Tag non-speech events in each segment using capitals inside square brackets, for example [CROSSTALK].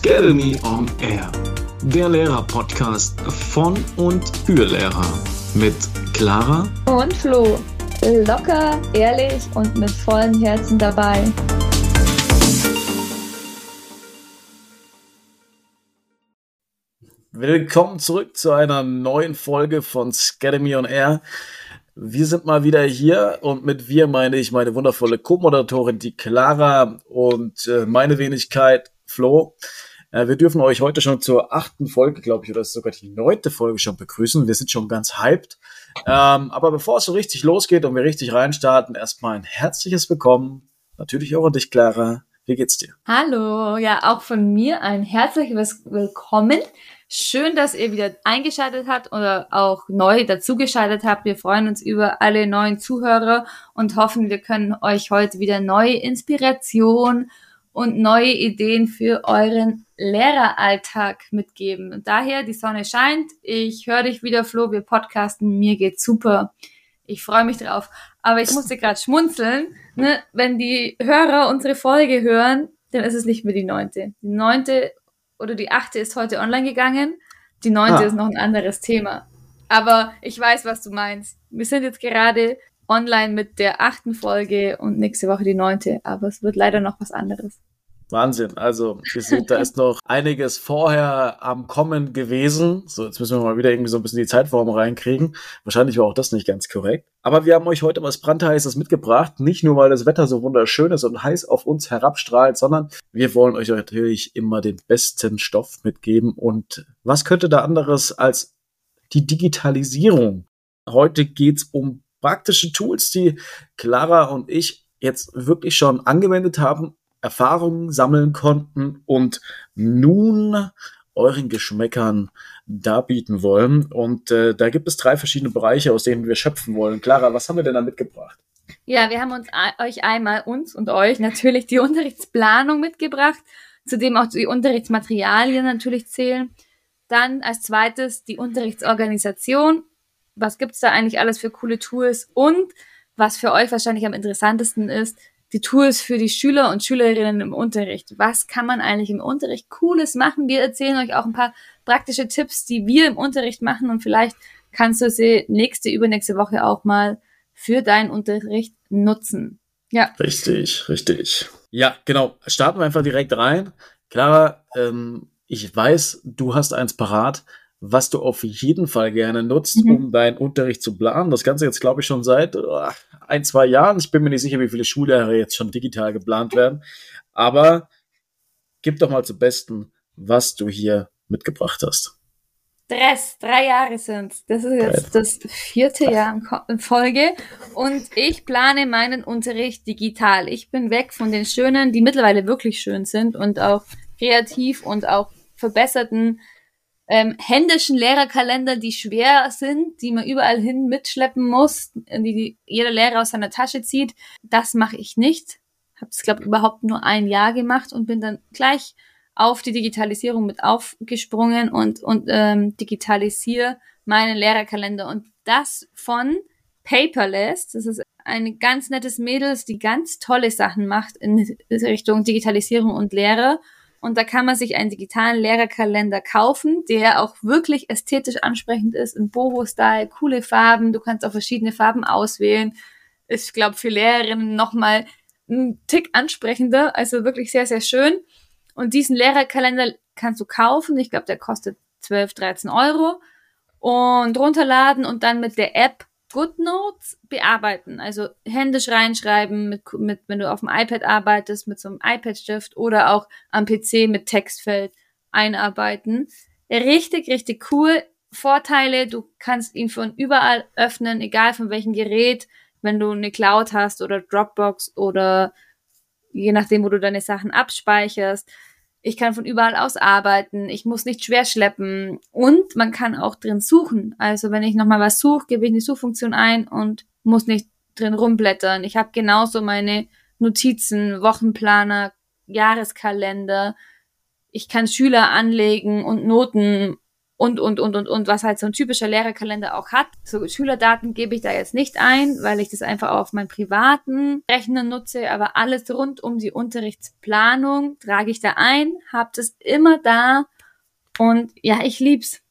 Academy on Air, der Lehrer-Podcast von und für Lehrer mit Clara und Flo. Locker, ehrlich und mit vollem Herzen dabei. Willkommen zurück zu einer neuen Folge von Academy on Air. Wir sind mal wieder hier und mit wir meine ich meine wundervolle Co-Moderatorin, die Clara und äh, meine Wenigkeit, Flo. Äh, wir dürfen euch heute schon zur achten Folge, glaube ich, oder sogar die neunte Folge schon begrüßen. Wir sind schon ganz hyped. Ähm, aber bevor es so richtig losgeht und wir richtig reinstarten, erstmal ein herzliches Willkommen. Natürlich auch an dich, Clara. Wie geht's dir? Hallo, ja, auch von mir ein herzliches Willkommen. Schön, dass ihr wieder eingeschaltet habt oder auch neu dazugeschaltet habt. Wir freuen uns über alle neuen Zuhörer und hoffen, wir können euch heute wieder neue Inspiration und neue Ideen für euren Lehreralltag mitgeben. Und daher, die Sonne scheint. Ich höre dich wieder, Flo. Wir podcasten. Mir geht's super. Ich freue mich drauf. Aber ich musste gerade schmunzeln. Ne? Wenn die Hörer unsere Folge hören, dann ist es nicht mehr die neunte. Die neunte oder die achte ist heute online gegangen. Die neunte ah. ist noch ein anderes Thema. Aber ich weiß, was du meinst. Wir sind jetzt gerade online mit der achten Folge und nächste Woche die neunte, aber es wird leider noch was anderes. Wahnsinn. Also, ihr seht, da ist noch einiges vorher am Kommen gewesen. So, jetzt müssen wir mal wieder irgendwie so ein bisschen die Zeitform reinkriegen. Wahrscheinlich war auch das nicht ganz korrekt. Aber wir haben euch heute was brandheißes mitgebracht. Nicht nur, weil das Wetter so wunderschön ist und heiß auf uns herabstrahlt, sondern wir wollen euch natürlich immer den besten Stoff mitgeben. Und was könnte da anderes als die Digitalisierung? Heute geht's um praktische Tools, die Clara und ich jetzt wirklich schon angewendet haben Erfahrungen sammeln konnten und nun euren Geschmäckern darbieten wollen. Und äh, da gibt es drei verschiedene Bereiche, aus denen wir schöpfen wollen. Clara, was haben wir denn da mitgebracht? Ja, wir haben uns euch einmal, uns und euch natürlich die [LAUGHS] Unterrichtsplanung mitgebracht, zudem auch die Unterrichtsmaterialien natürlich zählen. Dann als zweites die Unterrichtsorganisation. Was gibt's da eigentlich alles für coole Tools? Und was für euch wahrscheinlich am interessantesten ist, die Tools für die Schüler und Schülerinnen im Unterricht. Was kann man eigentlich im Unterricht Cooles machen? Wir erzählen euch auch ein paar praktische Tipps, die wir im Unterricht machen und vielleicht kannst du sie nächste, übernächste Woche auch mal für deinen Unterricht nutzen. Ja. Richtig, richtig. Ja, genau. Starten wir einfach direkt rein. Clara, ähm, ich weiß, du hast eins parat was du auf jeden Fall gerne nutzt, mhm. um deinen Unterricht zu planen. Das Ganze jetzt, glaube ich, schon seit oh, ein, zwei Jahren. Ich bin mir nicht sicher, wie viele Schuljahre jetzt schon digital geplant werden. Aber gib doch mal zu Besten, was du hier mitgebracht hast. Dress, drei Jahre sind's. Das ist jetzt das vierte Jahr in Folge. Und ich plane meinen Unterricht digital. Ich bin weg von den schönen, die mittlerweile wirklich schön sind und auch kreativ und auch verbesserten ähm, händischen Lehrerkalender, die schwer sind, die man überall hin mitschleppen muss, die, jeder Lehrer aus seiner Tasche zieht. Das mache ich nicht. Habe es, glaube überhaupt nur ein Jahr gemacht und bin dann gleich auf die Digitalisierung mit aufgesprungen und, und ähm, digitalisiere meinen Lehrerkalender. Und das von Paperless. Das ist ein ganz nettes Mädels, die ganz tolle Sachen macht in Richtung Digitalisierung und Lehre. Und da kann man sich einen digitalen Lehrerkalender kaufen, der auch wirklich ästhetisch ansprechend ist, im Boho-Style, coole Farben, du kannst auch verschiedene Farben auswählen. Ist, ich glaube, für Lehrerinnen nochmal ein Tick ansprechender, also wirklich sehr, sehr schön. Und diesen Lehrerkalender kannst du kaufen. Ich glaube, der kostet 12, 13 Euro. Und runterladen und dann mit der App GoodNotes bearbeiten, also händisch reinschreiben, mit, mit, wenn du auf dem iPad arbeitest, mit so einem iPad-Stift oder auch am PC mit Textfeld einarbeiten. Richtig, richtig cool. Vorteile, du kannst ihn von überall öffnen, egal von welchem Gerät, wenn du eine Cloud hast oder Dropbox oder je nachdem, wo du deine Sachen abspeicherst. Ich kann von überall aus arbeiten. Ich muss nicht schwer schleppen. Und man kann auch drin suchen. Also wenn ich nochmal was suche, gebe ich eine Suchfunktion ein und muss nicht drin rumblättern. Ich habe genauso meine Notizen, Wochenplaner, Jahreskalender. Ich kann Schüler anlegen und Noten und, und, und, und, und, was halt so ein typischer Lehrerkalender auch hat. So Schülerdaten gebe ich da jetzt nicht ein, weil ich das einfach auf meinen privaten Rechner nutze, aber alles rund um die Unterrichtsplanung trage ich da ein, habe das immer da und ja, ich lieb's.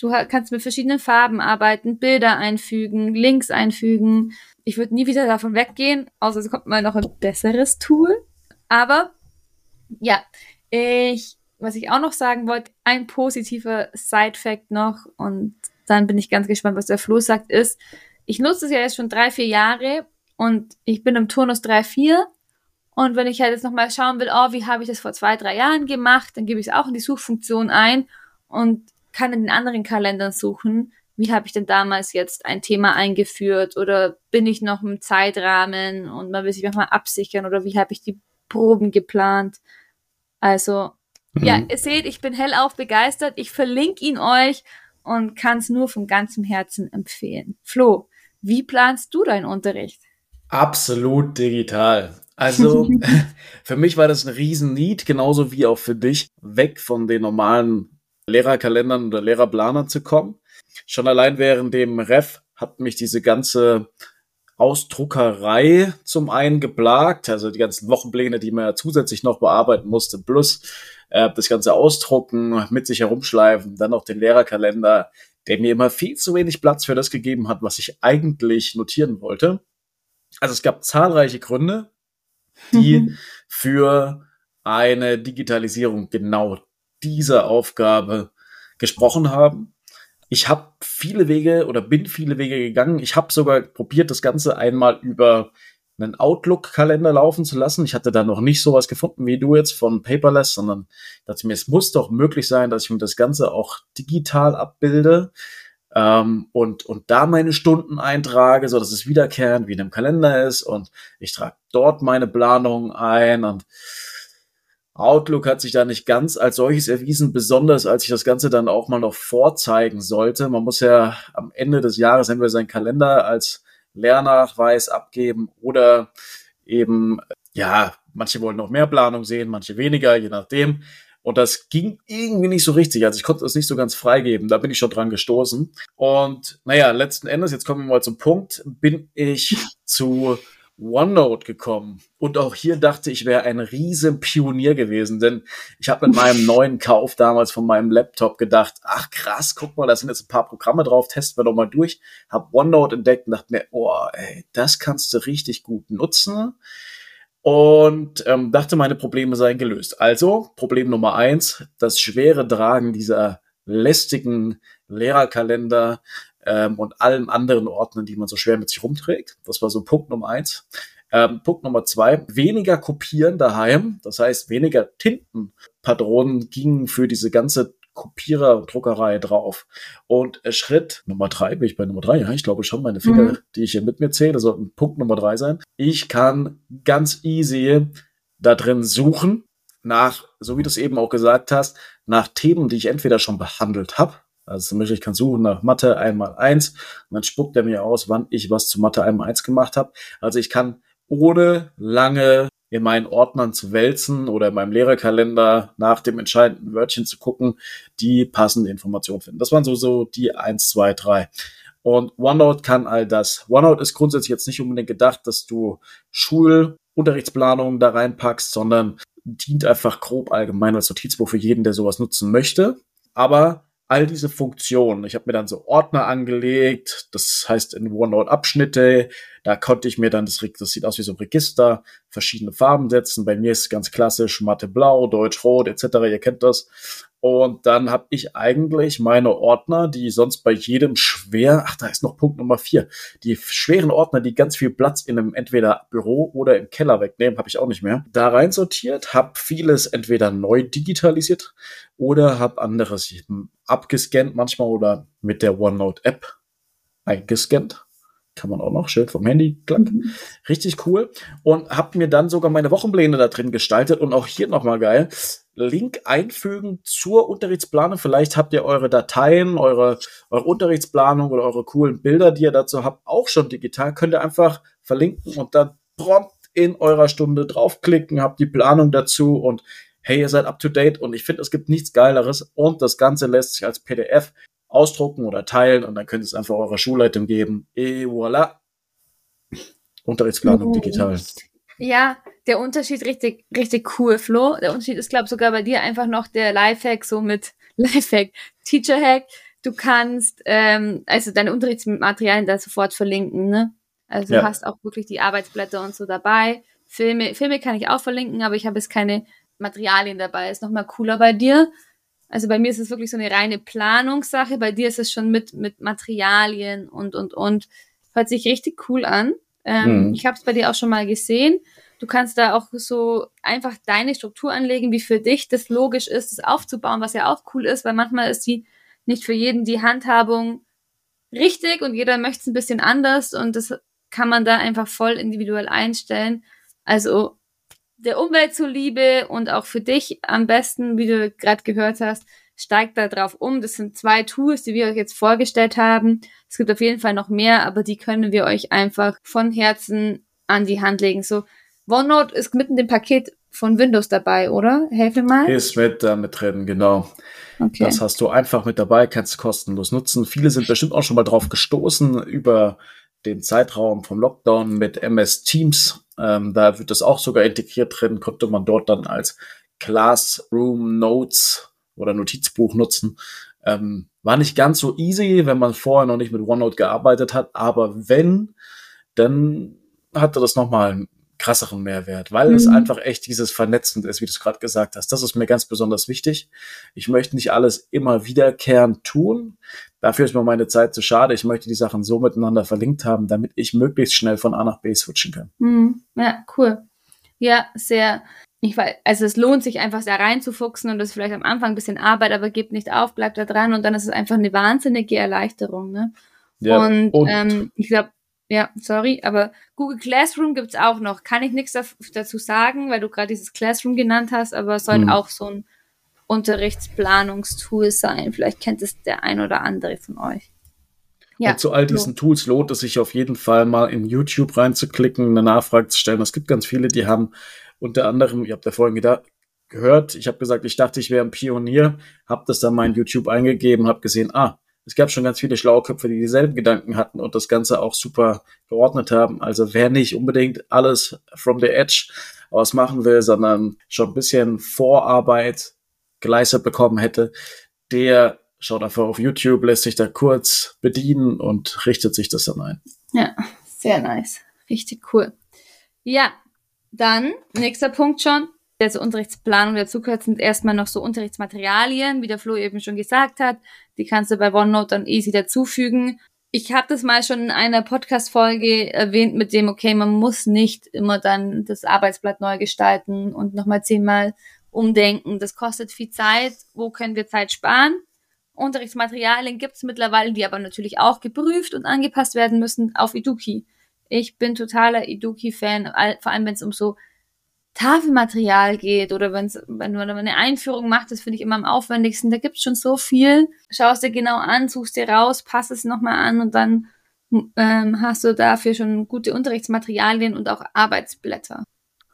Du kannst mit verschiedenen Farben arbeiten, Bilder einfügen, Links einfügen. Ich würde nie wieder davon weggehen, außer es kommt mal noch ein besseres Tool. Aber ja, ich was ich auch noch sagen wollte, ein positiver Side-Fact noch und dann bin ich ganz gespannt, was der Flo sagt, ist, ich nutze es ja jetzt schon drei, vier Jahre und ich bin im Turnus 3, 4 und wenn ich halt jetzt nochmal schauen will, oh, wie habe ich das vor zwei, drei Jahren gemacht, dann gebe ich es auch in die Suchfunktion ein und kann in den anderen Kalendern suchen, wie habe ich denn damals jetzt ein Thema eingeführt oder bin ich noch im Zeitrahmen und man will sich manchmal absichern oder wie habe ich die Proben geplant. Also Mhm. Ja, ihr seht, ich bin hellauf begeistert. Ich verlinke ihn euch und kann es nur von ganzem Herzen empfehlen. Flo, wie planst du deinen Unterricht? Absolut digital. Also [LAUGHS] [LAUGHS] für mich war das ein Riesen-Need, genauso wie auch für dich, weg von den normalen Lehrerkalendern oder Lehrerplanern zu kommen. Schon allein während dem Ref hat mich diese ganze Ausdruckerei zum einen geplagt, also die ganzen Wochenpläne, die man ja zusätzlich noch bearbeiten musste, plus äh, das ganze Ausdrucken, mit sich herumschleifen, dann noch den Lehrerkalender, der mir immer viel zu wenig Platz für das gegeben hat, was ich eigentlich notieren wollte. Also es gab zahlreiche Gründe, die mhm. für eine Digitalisierung genau dieser Aufgabe gesprochen haben. Ich habe viele Wege oder bin viele Wege gegangen. Ich habe sogar probiert, das Ganze einmal über einen Outlook-Kalender laufen zu lassen. Ich hatte da noch nicht sowas gefunden wie du jetzt von Paperless, sondern dachte mir, es muss doch möglich sein, dass ich mir das Ganze auch digital abbilde ähm, und, und da meine Stunden eintrage, so dass es wiederkehrend wie in einem Kalender ist und ich trage dort meine Planung ein und Outlook hat sich da nicht ganz als solches erwiesen, besonders als ich das Ganze dann auch mal noch vorzeigen sollte. Man muss ja am Ende des Jahres entweder seinen Kalender als Lehrnachweis abgeben oder eben, ja, manche wollen noch mehr Planung sehen, manche weniger, je nachdem. Und das ging irgendwie nicht so richtig. Also ich konnte das nicht so ganz freigeben. Da bin ich schon dran gestoßen. Und naja, letzten Endes, jetzt kommen wir mal zum Punkt, bin ich zu OneNote gekommen. Und auch hier dachte ich, wäre ein riesen Pionier gewesen, denn ich habe mit meinem neuen Kauf damals von meinem Laptop gedacht, ach krass, guck mal, da sind jetzt ein paar Programme drauf, testen wir doch mal durch. Hab OneNote entdeckt und dachte mir, oh, ey, das kannst du richtig gut nutzen. Und ähm, dachte, meine Probleme seien gelöst. Also, Problem Nummer eins, das schwere Tragen dieser lästigen Lehrerkalender ähm, und allen anderen Ordnern, die man so schwer mit sich rumträgt. Das war so Punkt Nummer eins. Ähm, Punkt Nummer zwei, weniger kopieren daheim. Das heißt, weniger Tintenpatronen gingen für diese ganze Kopierer und Druckerei drauf. Und äh, Schritt Nummer drei, bin ich bei Nummer drei, ja, ich glaube schon, meine Finger, mhm. die ich hier mit mir zähle, sollten Punkt Nummer drei sein. Ich kann ganz easy da drin suchen nach, so wie du es eben auch gesagt hast, nach Themen, die ich entweder schon behandelt habe, also zum Beispiel, ich kann suchen nach Mathe einmal eins und dann spuckt er mir aus, wann ich was zu Mathe einmal eins gemacht habe. Also ich kann ohne lange in meinen Ordnern zu wälzen oder in meinem Lehrerkalender nach dem entscheidenden Wörtchen zu gucken, die passende Information finden. Das waren so, so die eins, zwei, drei. Und OneNote kann all das. OneNote ist grundsätzlich jetzt nicht unbedingt gedacht, dass du Schulunterrichtsplanungen da reinpackst, sondern dient einfach grob allgemein als Notizbuch für jeden, der sowas nutzen möchte. Aber all diese Funktionen. Ich habe mir dann so Ordner angelegt, das heißt in OneNote Abschnitte. Da konnte ich mir dann, das, das sieht aus wie so ein Register, verschiedene Farben setzen. Bei mir ist es ganz klassisch Mathe blau, Deutsch rot etc. Ihr kennt das. Und dann habe ich eigentlich meine Ordner, die sonst bei jedem schwer, ach, da ist noch Punkt Nummer vier, die schweren Ordner, die ganz viel Platz in einem entweder Büro oder im Keller wegnehmen, habe ich auch nicht mehr. Da rein sortiert, habe vieles entweder neu digitalisiert oder habe anderes abgescannt manchmal oder mit der OneNote App eingescannt kann man auch noch, schön vom Handy, klack. Mhm. Richtig cool. Und habe mir dann sogar meine Wochenpläne da drin gestaltet und auch hier nochmal geil. Link einfügen zur Unterrichtsplanung. Vielleicht habt ihr eure Dateien, eure, eure Unterrichtsplanung oder eure coolen Bilder, die ihr dazu habt, auch schon digital. Könnt ihr einfach verlinken und dann prompt in eurer Stunde draufklicken, habt die Planung dazu und hey, ihr seid up to date und ich finde, es gibt nichts Geileres und das Ganze lässt sich als PDF ausdrucken oder teilen und dann könnt ihr es einfach eurer Schulleitung geben. Et voilà. Unterrichtsplanung oh. digital. Ja, der Unterschied richtig, richtig cool, Flo. Der Unterschied ist, glaube ich, sogar bei dir einfach noch der Lifehack, so mit [LAUGHS] Lifehack, Teacher-Hack. Du kannst ähm, also deine Unterrichtsmaterialien da sofort verlinken, ne? Also ja. du hast auch wirklich die Arbeitsblätter und so dabei. Filme, Filme kann ich auch verlinken, aber ich habe jetzt keine Materialien dabei. Ist nochmal cooler bei dir. Also bei mir ist es wirklich so eine reine Planungssache. Bei dir ist es schon mit, mit Materialien und, und, und. Hört sich richtig cool an. Ähm, mhm. Ich habe es bei dir auch schon mal gesehen. Du kannst da auch so einfach deine Struktur anlegen, wie für dich das logisch ist, das aufzubauen, was ja auch cool ist, weil manchmal ist die nicht für jeden die Handhabung richtig und jeder möchte es ein bisschen anders und das kann man da einfach voll individuell einstellen. Also der Umwelt zuliebe und auch für dich am besten, wie du gerade gehört hast, steigt da drauf um. Das sind zwei Tools, die wir euch jetzt vorgestellt haben. Es gibt auf jeden Fall noch mehr, aber die können wir euch einfach von Herzen an die Hand legen. So, OneNote ist mitten dem Paket von Windows dabei, oder? Helf mir mal. Ist mit da mit drin, genau. Okay. Das hast du einfach mit dabei, kannst du kostenlos nutzen. Viele sind bestimmt auch schon mal drauf gestoßen über den Zeitraum vom Lockdown mit MS Teams. Ähm, da wird das auch sogar integriert drin, konnte man dort dann als Classroom Notes oder Notizbuch nutzen. Ähm, war nicht ganz so easy, wenn man vorher noch nicht mit OneNote gearbeitet hat, aber wenn, dann hatte das nochmal einen krasseren Mehrwert, weil mhm. es einfach echt dieses Vernetzend ist, wie du es gerade gesagt hast. Das ist mir ganz besonders wichtig. Ich möchte nicht alles immer wiederkehrend tun. Dafür ist mir meine Zeit zu schade. Ich möchte die Sachen so miteinander verlinkt haben, damit ich möglichst schnell von A nach B switchen kann. Mhm. Ja, cool. Ja, sehr, ich weiß, also es lohnt sich einfach sehr reinzufuchsen und das ist vielleicht am Anfang ein bisschen Arbeit, aber gebt nicht auf, bleibt da dran und dann ist es einfach eine wahnsinnige Erleichterung, ne? Ja, und, und ähm, ich glaube, ja, sorry, aber Google Classroom gibt's auch noch. Kann ich nichts dazu sagen, weil du gerade dieses Classroom genannt hast, aber es soll hm. auch so ein Unterrichtsplanungstool sein. Vielleicht kennt es der ein oder andere von euch. Ja, und zu all diesen. Tools lohnt es sich auf jeden Fall mal in YouTube reinzuklicken, eine Nachfrage zu stellen. Es gibt ganz viele, die haben unter anderem, ihr habt ja vorhin gedacht, gehört, ich habe gesagt, ich dachte, ich wäre ein Pionier, habe das dann mal YouTube eingegeben, habe gesehen, ah, es gab schon ganz viele schlaue Köpfe, die dieselben Gedanken hatten und das Ganze auch super geordnet haben. Also wer nicht unbedingt alles from the edge aus machen will, sondern schon ein bisschen Vorarbeit geleistet bekommen hätte, der schaut einfach auf YouTube, lässt sich da kurz bedienen und richtet sich das dann ein. Ja, sehr nice. Richtig cool. Ja, dann, nächster Punkt schon. Also Unterrichtsplanung dazu sind erstmal noch so Unterrichtsmaterialien, wie der Flo eben schon gesagt hat. Die kannst du bei OneNote dann easy dazufügen. Ich habe das mal schon in einer Podcast-Folge erwähnt mit dem, okay, man muss nicht immer dann das Arbeitsblatt neu gestalten und nochmal zehnmal umdenken. Das kostet viel Zeit. Wo können wir Zeit sparen? Unterrichtsmaterialien gibt's mittlerweile, die aber natürlich auch geprüft und angepasst werden müssen auf Eduki. Ich bin totaler Eduki-Fan, vor allem wenn es um so Tafelmaterial geht oder wenn's, wenn man eine Einführung macht, das finde ich immer am aufwendigsten. Da gibt's schon so viel. Schau es dir genau an, suchst dir raus, pass es nochmal an und dann ähm, hast du dafür schon gute Unterrichtsmaterialien und auch Arbeitsblätter.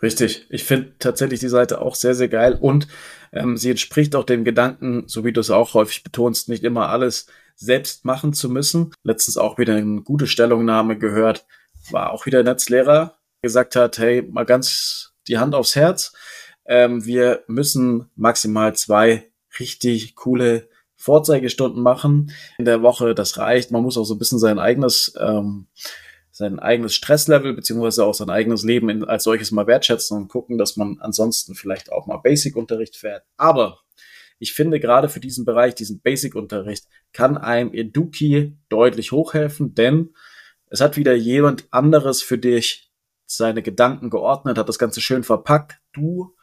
Richtig. Ich finde tatsächlich die Seite auch sehr, sehr geil und ähm, sie entspricht auch dem Gedanken, so wie du es auch häufig betonst, nicht immer alles selbst machen zu müssen. Letztens auch wieder eine gute Stellungnahme gehört, war auch wieder Netzlehrer, gesagt hat, hey, mal ganz die Hand aufs Herz. Ähm, wir müssen maximal zwei richtig coole Vorzeigestunden machen in der Woche. Das reicht. Man muss auch so ein bisschen sein eigenes, ähm, sein eigenes Stresslevel beziehungsweise auch sein eigenes Leben in, als solches mal wertschätzen und gucken, dass man ansonsten vielleicht auch mal Basic-Unterricht fährt. Aber ich finde gerade für diesen Bereich, diesen Basic-Unterricht, kann einem Eduki deutlich hochhelfen, denn es hat wieder jemand anderes für dich seine Gedanken geordnet, hat das Ganze schön verpackt. Du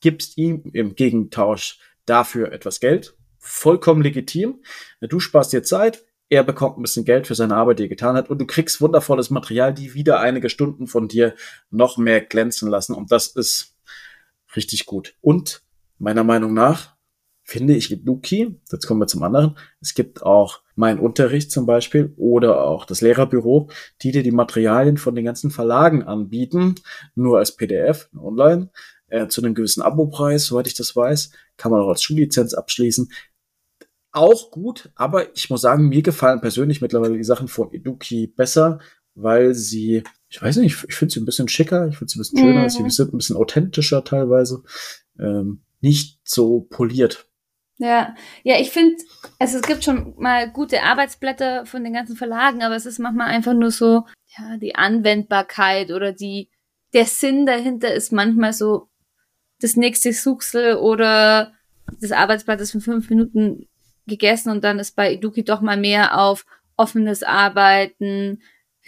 gibst ihm im Gegentausch dafür etwas Geld. Vollkommen legitim. Du sparst dir Zeit, er bekommt ein bisschen Geld für seine Arbeit, die er getan hat, und du kriegst wundervolles Material, die wieder einige Stunden von dir noch mehr glänzen lassen. Und das ist richtig gut. Und meiner Meinung nach finde ich Luki, jetzt kommen wir zum anderen, es gibt auch mein Unterricht zum Beispiel oder auch das Lehrerbüro, die dir die Materialien von den ganzen Verlagen anbieten, nur als PDF online, äh, zu einem gewissen Abopreis, soweit ich das weiß, kann man auch als Schullizenz abschließen. Auch gut, aber ich muss sagen, mir gefallen persönlich mittlerweile die Sachen von Eduki besser, weil sie, ich weiß nicht, ich finde sie ein bisschen schicker, ich finde sie ein bisschen schöner, mhm. sie sind ein bisschen authentischer teilweise, ähm, nicht so poliert. Ja, ja, ich finde, also es gibt schon mal gute Arbeitsblätter von den ganzen Verlagen, aber es ist manchmal einfach nur so, ja, die Anwendbarkeit oder die, der Sinn dahinter ist manchmal so das nächste Suchsel oder das Arbeitsblatt ist für fünf Minuten gegessen und dann ist bei Eduki doch mal mehr auf offenes Arbeiten,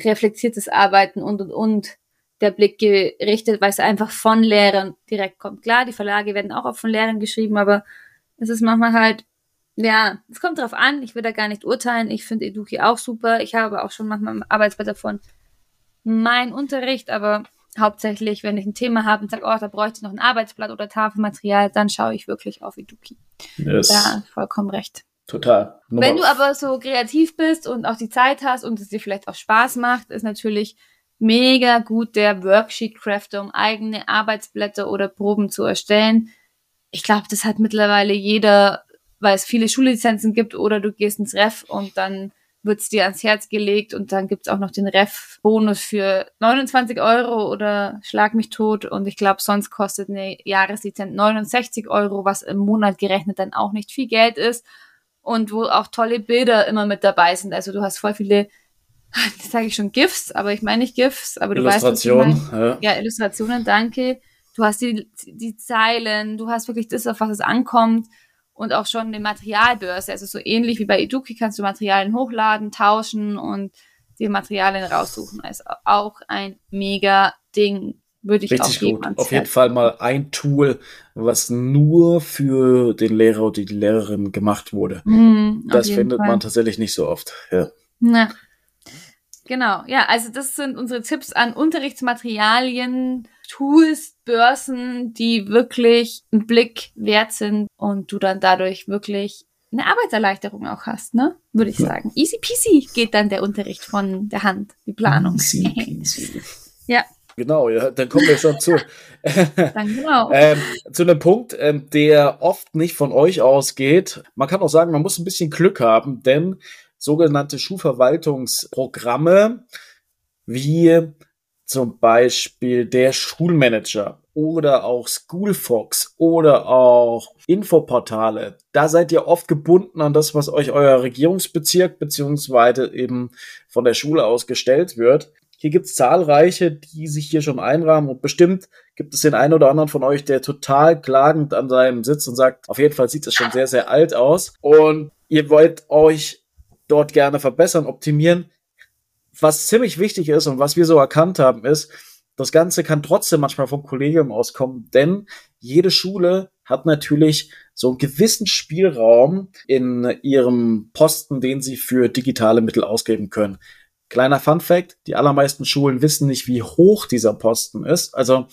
reflektiertes Arbeiten und und und der Blick gerichtet, weil es einfach von Lehrern direkt kommt. Klar, die Verlage werden auch von Lehrern geschrieben, aber es ist manchmal halt, ja, es kommt drauf an, ich will da gar nicht urteilen. Ich finde Eduki auch super. Ich habe auch schon manchmal Arbeitsblatt davon mein Unterricht, aber hauptsächlich, wenn ich ein Thema habe und sage, oh, da bräuchte ich noch ein Arbeitsblatt oder Tafelmaterial, dann schaue ich wirklich auf Eduki. Yes. Da vollkommen recht. Total. Nummer Wenn du aber so kreativ bist und auch die Zeit hast und es dir vielleicht auch Spaß macht, ist natürlich mega gut der Worksheet Crafter, um eigene Arbeitsblätter oder Proben zu erstellen. Ich glaube, das hat mittlerweile jeder, weil es viele Schullizenzen gibt oder du gehst ins Ref und dann wird's dir ans Herz gelegt und dann gibt's auch noch den Ref-Bonus für 29 Euro oder schlag mich tot und ich glaube, sonst kostet eine Jahreslizenz 69 Euro, was im Monat gerechnet dann auch nicht viel Geld ist und wo auch tolle Bilder immer mit dabei sind. Also du hast voll viele, [LAUGHS] das sage ich schon GIFs, aber ich meine nicht GIFs, aber du weißt, was ich meine. Ja. ja, Illustrationen, danke. Du hast die, die Zeilen, du hast wirklich das, auf was es ankommt und auch schon eine Materialbörse. Also so ähnlich wie bei Eduki kannst du Materialien hochladen, tauschen und die Materialien raussuchen. Also auch ein mega Ding würde ich Richtig auch gut. Auf jeden Fall mal ein Tool, was nur für den Lehrer oder die Lehrerin gemacht wurde. Mm, das findet Fall. man tatsächlich nicht so oft. Ja. Na. Genau, ja, also das sind unsere Tipps an Unterrichtsmaterialien, Tools, Börsen, die wirklich einen Blick wert sind und du dann dadurch wirklich eine Arbeitserleichterung auch hast, ne? Würde ich sagen. Easy peasy geht dann der Unterricht von der Hand, die Planung. Easy [LAUGHS] peasy. ja, Genau, ja, dann kommen wir schon zu, [LAUGHS] dann genau. [LAUGHS] ähm, zu einem Punkt, ähm, der oft nicht von euch ausgeht. Man kann auch sagen, man muss ein bisschen Glück haben, denn sogenannte Schulverwaltungsprogramme wie zum Beispiel der Schulmanager oder auch Schoolfox oder auch Infoportale, da seid ihr oft gebunden an das, was euch euer Regierungsbezirk beziehungsweise eben von der Schule aus gestellt wird. Hier gibt es zahlreiche, die sich hier schon einrahmen und bestimmt gibt es den einen oder anderen von euch, der total klagend an seinem sitzt und sagt, auf jeden Fall sieht es schon sehr, sehr alt aus und ihr wollt euch dort gerne verbessern, optimieren. Was ziemlich wichtig ist und was wir so erkannt haben, ist, das Ganze kann trotzdem manchmal vom Kollegium auskommen, denn jede Schule hat natürlich so einen gewissen Spielraum in ihrem Posten, den sie für digitale Mittel ausgeben können. Kleiner Fun Fact, die allermeisten Schulen wissen nicht, wie hoch dieser Posten ist. Also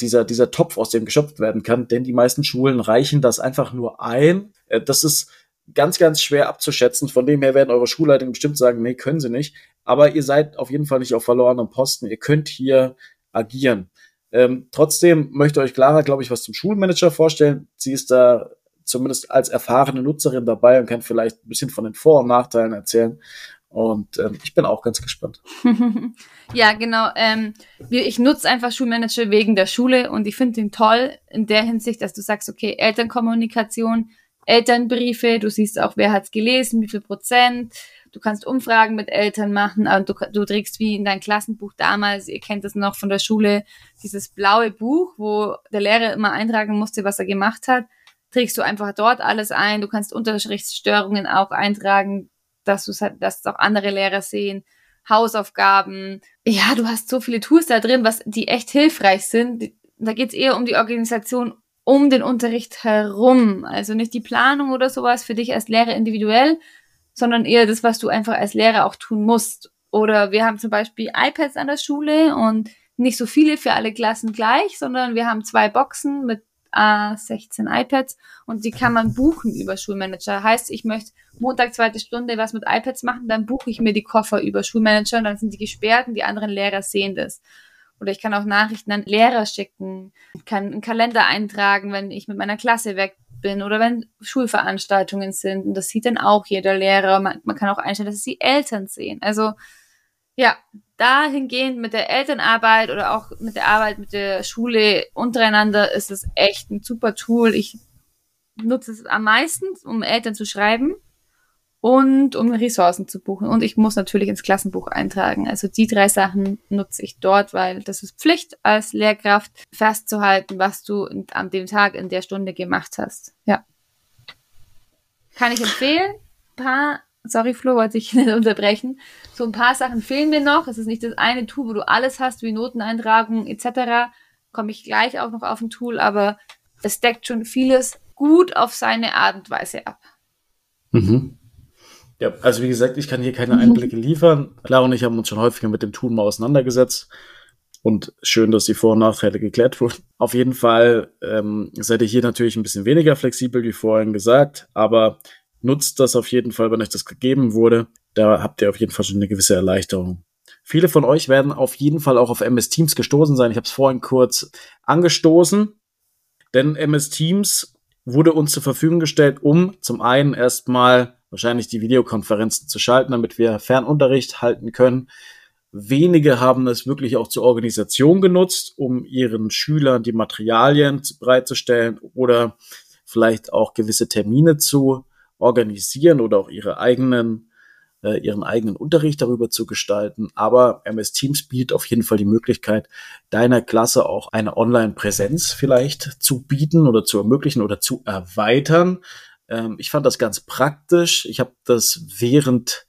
dieser, dieser Topf, aus dem geschöpft werden kann, denn die meisten Schulen reichen das einfach nur ein. Äh, das ist ganz, ganz schwer abzuschätzen. Von dem her werden eure Schulleitungen bestimmt sagen, nee, können sie nicht. Aber ihr seid auf jeden Fall nicht auf verlorenem Posten. Ihr könnt hier agieren. Ähm, trotzdem möchte euch Clara, glaube ich, was zum Schulmanager vorstellen. Sie ist da zumindest als erfahrene Nutzerin dabei und kann vielleicht ein bisschen von den Vor- und Nachteilen erzählen. Und ähm, ich bin auch ganz gespannt. [LAUGHS] ja, genau. Ähm, ich nutze einfach Schulmanager wegen der Schule und ich finde ihn toll in der Hinsicht, dass du sagst, okay, Elternkommunikation, Elternbriefe, du siehst auch, wer hat's gelesen, wie viel Prozent. Du kannst Umfragen mit Eltern machen und du, du trägst wie in dein Klassenbuch damals, ihr kennt das noch von der Schule, dieses blaue Buch, wo der Lehrer immer eintragen musste, was er gemacht hat trägst du einfach dort alles ein. Du kannst Unterrichtsstörungen auch eintragen dass du halt, dass es auch andere Lehrer sehen, Hausaufgaben. Ja, du hast so viele Tools da drin, was die echt hilfreich sind. Da geht es eher um die Organisation um den Unterricht herum. Also nicht die Planung oder sowas für dich als Lehrer individuell, sondern eher das, was du einfach als Lehrer auch tun musst. Oder wir haben zum Beispiel iPads an der Schule und nicht so viele für alle Klassen gleich, sondern wir haben zwei Boxen mit A16 iPads und die kann man buchen über Schulmanager. Heißt, ich möchte Montag zweite Stunde was mit iPads machen, dann buche ich mir die Koffer über Schulmanager und dann sind die gesperrt und die anderen Lehrer sehen das. Oder ich kann auch Nachrichten an Lehrer schicken, kann einen Kalender eintragen, wenn ich mit meiner Klasse weg bin oder wenn Schulveranstaltungen sind. Und das sieht dann auch jeder Lehrer. Man, man kann auch einstellen, dass es die Eltern sehen. Also ja, dahingehend mit der Elternarbeit oder auch mit der Arbeit mit der Schule untereinander ist es echt ein super Tool. Ich nutze es am meisten, um Eltern zu schreiben und um Ressourcen zu buchen. Und ich muss natürlich ins Klassenbuch eintragen. Also die drei Sachen nutze ich dort, weil das ist Pflicht als Lehrkraft festzuhalten, was du an dem Tag in der Stunde gemacht hast. Ja. Kann ich empfehlen. Ein paar, sorry Flo, wollte ich [LAUGHS] nicht unterbrechen. So ein paar Sachen fehlen mir noch. Es ist nicht das eine Tool, wo du alles hast, wie Noteneintragung etc. Komme ich gleich auch noch auf ein Tool, aber es deckt schon vieles gut auf seine Art und Weise ab. Mhm. Ja, also wie gesagt, ich kann hier keine Einblicke liefern. Clara und ich haben uns schon häufiger mit dem Tool mal auseinandergesetzt. Und schön, dass die Vor- und Nachteile geklärt [LAUGHS] wurden. Auf jeden Fall ähm, seid ihr hier natürlich ein bisschen weniger flexibel, wie vorhin gesagt, aber nutzt das auf jeden Fall, wenn euch das gegeben wurde. Da habt ihr auf jeden Fall schon eine gewisse Erleichterung. Viele von euch werden auf jeden Fall auch auf MS Teams gestoßen sein. Ich habe es vorhin kurz angestoßen, denn MS Teams wurde uns zur Verfügung gestellt, um zum einen erstmal wahrscheinlich die Videokonferenzen zu schalten, damit wir Fernunterricht halten können. Wenige haben es wirklich auch zur Organisation genutzt, um ihren Schülern die Materialien bereitzustellen oder vielleicht auch gewisse Termine zu organisieren oder auch ihre eigenen äh, ihren eigenen Unterricht darüber zu gestalten. Aber MS Teams bietet auf jeden Fall die Möglichkeit, deiner Klasse auch eine Online-Präsenz vielleicht zu bieten oder zu ermöglichen oder zu erweitern. Ähm, ich fand das ganz praktisch. Ich habe das während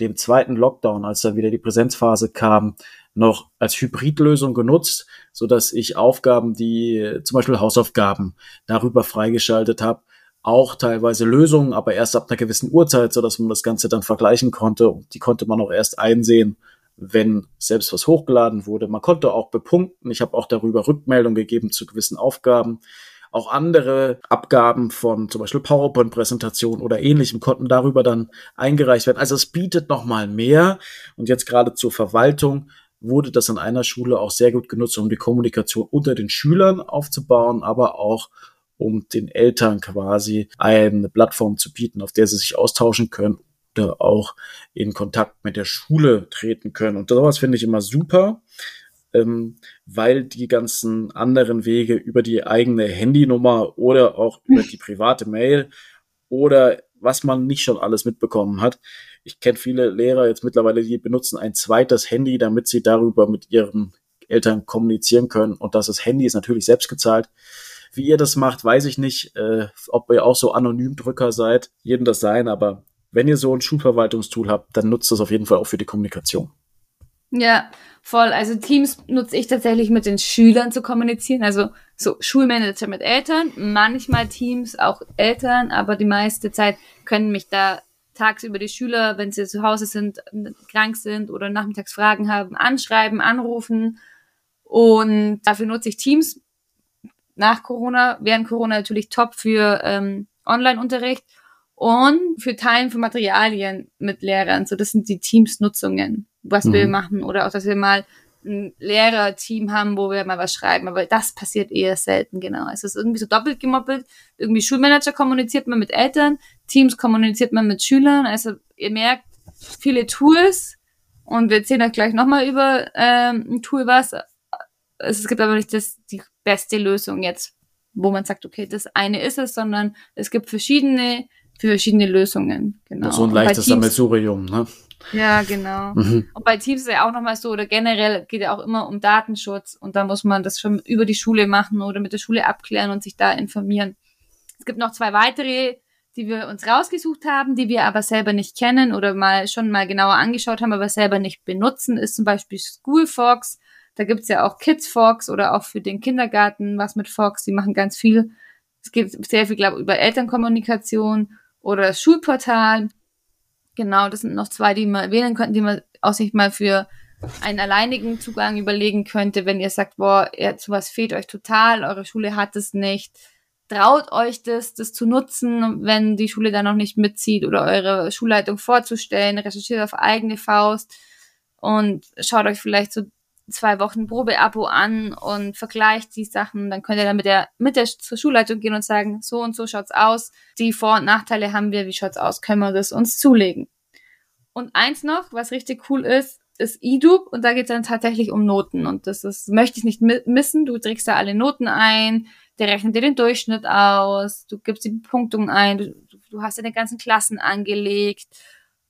dem zweiten Lockdown, als da wieder die Präsenzphase kam, noch als Hybridlösung genutzt, so dass ich Aufgaben, die zum Beispiel Hausaufgaben darüber freigeschaltet habe, auch teilweise Lösungen, aber erst ab einer gewissen Uhrzeit, so dass man das Ganze dann vergleichen konnte. Und die konnte man auch erst einsehen, wenn selbst was hochgeladen wurde. Man konnte auch bepunkten. Ich habe auch darüber Rückmeldung gegeben zu gewissen Aufgaben. Auch andere Abgaben von zum Beispiel PowerPoint-Präsentationen oder ähnlichem konnten darüber dann eingereicht werden. Also es bietet nochmal mehr. Und jetzt gerade zur Verwaltung wurde das an einer Schule auch sehr gut genutzt, um die Kommunikation unter den Schülern aufzubauen, aber auch um den Eltern quasi eine Plattform zu bieten, auf der sie sich austauschen können oder auch in Kontakt mit der Schule treten können. Und sowas finde ich immer super ähm, weil die ganzen anderen Wege über die eigene Handynummer oder auch über die [LAUGHS] private Mail oder was man nicht schon alles mitbekommen hat. Ich kenne viele Lehrer jetzt mittlerweile, die benutzen ein zweites Handy, damit sie darüber mit ihren Eltern kommunizieren können. Und das Handy ist natürlich selbst gezahlt. Wie ihr das macht, weiß ich nicht, äh, ob ihr auch so anonym Drücker seid. Jedem das sein, aber wenn ihr so ein Schulverwaltungstool habt, dann nutzt das auf jeden Fall auch für die Kommunikation. Ja, voll. Also Teams nutze ich tatsächlich mit den Schülern zu kommunizieren. Also so Schulmanager mit Eltern, manchmal Teams auch Eltern, aber die meiste Zeit können mich da tagsüber die Schüler, wenn sie zu Hause sind, krank sind oder nachmittags Fragen haben, anschreiben, anrufen. Und dafür nutze ich Teams nach Corona, während Corona natürlich top für ähm, Online-Unterricht und für Teilen von Materialien mit Lehrern. So, das sind die Teams-Nutzungen was mhm. wir machen oder auch, dass wir mal ein Lehrerteam haben, wo wir mal was schreiben. Aber das passiert eher selten, genau. Es ist irgendwie so doppelt gemoppelt. Irgendwie Schulmanager kommuniziert man mit Eltern, Teams kommuniziert man mit Schülern. Also ihr merkt, viele Tools und wir erzählen euch gleich nochmal über ähm, ein Tool was. Es gibt aber nicht das, die beste Lösung jetzt, wo man sagt, okay, das eine ist es, sondern es gibt verschiedene für verschiedene Lösungen. Genau. So ein leichtes Sammelsurium, ne? Ja, genau. [LAUGHS] Mhm. Und bei Teams ist ja auch nochmal so, oder generell geht ja auch immer um Datenschutz und da muss man das schon über die Schule machen oder mit der Schule abklären und sich da informieren. Es gibt noch zwei weitere, die wir uns rausgesucht haben, die wir aber selber nicht kennen oder mal schon mal genauer angeschaut haben, aber selber nicht benutzen, ist zum Beispiel Schoolfox. Da gibt's ja auch KidsFox oder auch für den Kindergarten was mit Fox. Die machen ganz viel. Es gibt sehr viel, glaube ich, über Elternkommunikation oder das Schulportal. Genau, das sind noch zwei, die man wählen könnten, die man auch sich mal für einen alleinigen Zugang überlegen könnte, wenn ihr sagt, boah, sowas fehlt euch total, eure Schule hat es nicht. Traut euch das, das zu nutzen, wenn die Schule da noch nicht mitzieht oder eure Schulleitung vorzustellen, recherchiert auf eigene Faust und schaut euch vielleicht so zwei Wochen Probeabo an und vergleicht die Sachen, dann könnt ihr dann mit der, mit der zur Schulleitung gehen und sagen, so und so schaut's aus, die Vor- und Nachteile haben wir, wie schaut's aus, können wir das uns zulegen. Und eins noch, was richtig cool ist, ist EDUB. Und da geht's dann tatsächlich um Noten. Und das ist, möchte ich nicht missen, du trägst da alle Noten ein, der rechnet dir den Durchschnitt aus, du gibst die Bepunktung ein, du, du hast deine ganzen Klassen angelegt.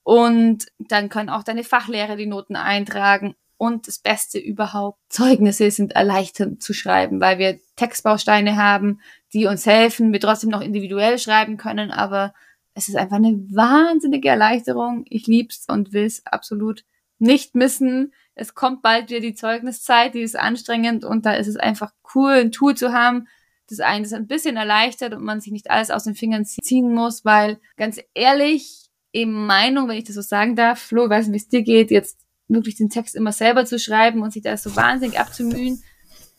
Und dann können auch deine Fachlehrer die Noten eintragen und das Beste überhaupt, Zeugnisse sind erleichternd zu schreiben, weil wir Textbausteine haben, die uns helfen, wir trotzdem noch individuell schreiben können, aber es ist einfach eine wahnsinnige Erleichterung. Ich lieb's und will's absolut nicht missen. Es kommt bald wieder die Zeugniszeit, die ist anstrengend und da ist es einfach cool, ein Tool zu haben, das einen ein bisschen erleichtert und man sich nicht alles aus den Fingern ziehen muss, weil ganz ehrlich, eben Meinung, wenn ich das so sagen darf, Flo, ich weiß nicht, wie es dir geht, jetzt wirklich den Text immer selber zu schreiben und sich da so wahnsinnig abzumühen,